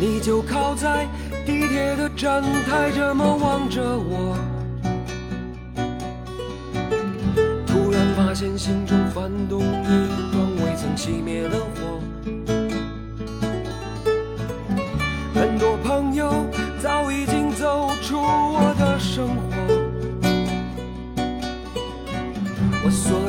你就靠在地铁的站台这么望着我。突然发现心中翻动一团未曾熄灭的火。很多朋友早已经走出我的生活。我所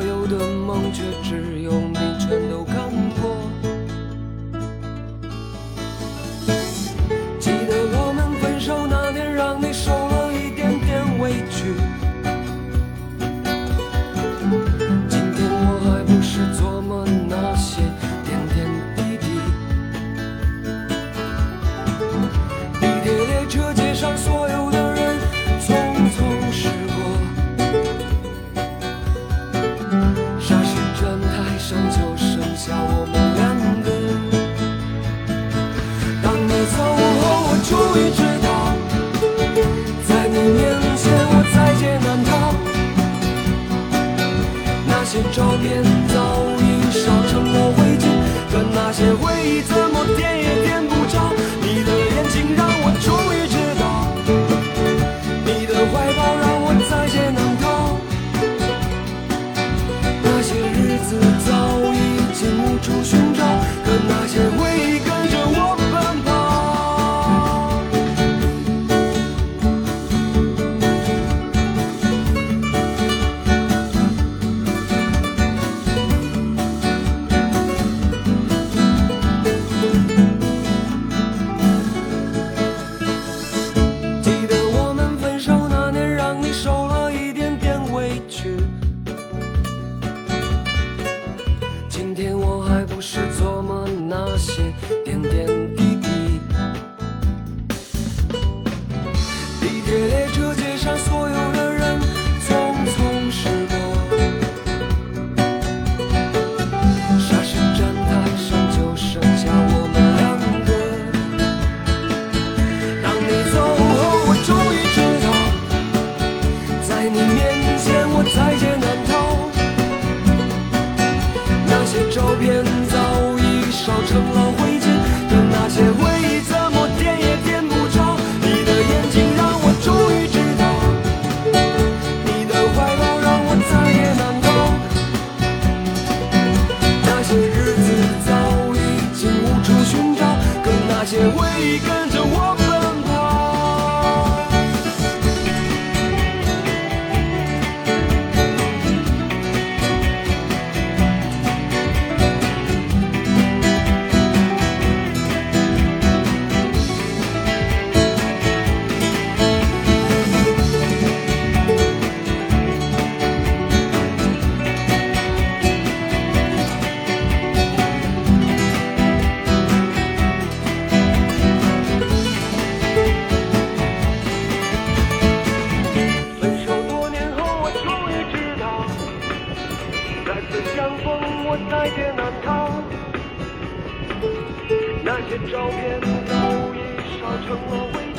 片早已烧成了灰烬，可那些回忆怎么点也点不着。你的眼睛让我终于知道，你的怀抱让我再也难逃。那些日子早已经无处寻找，可那些回忆跟。那些照片早已烧成了灰。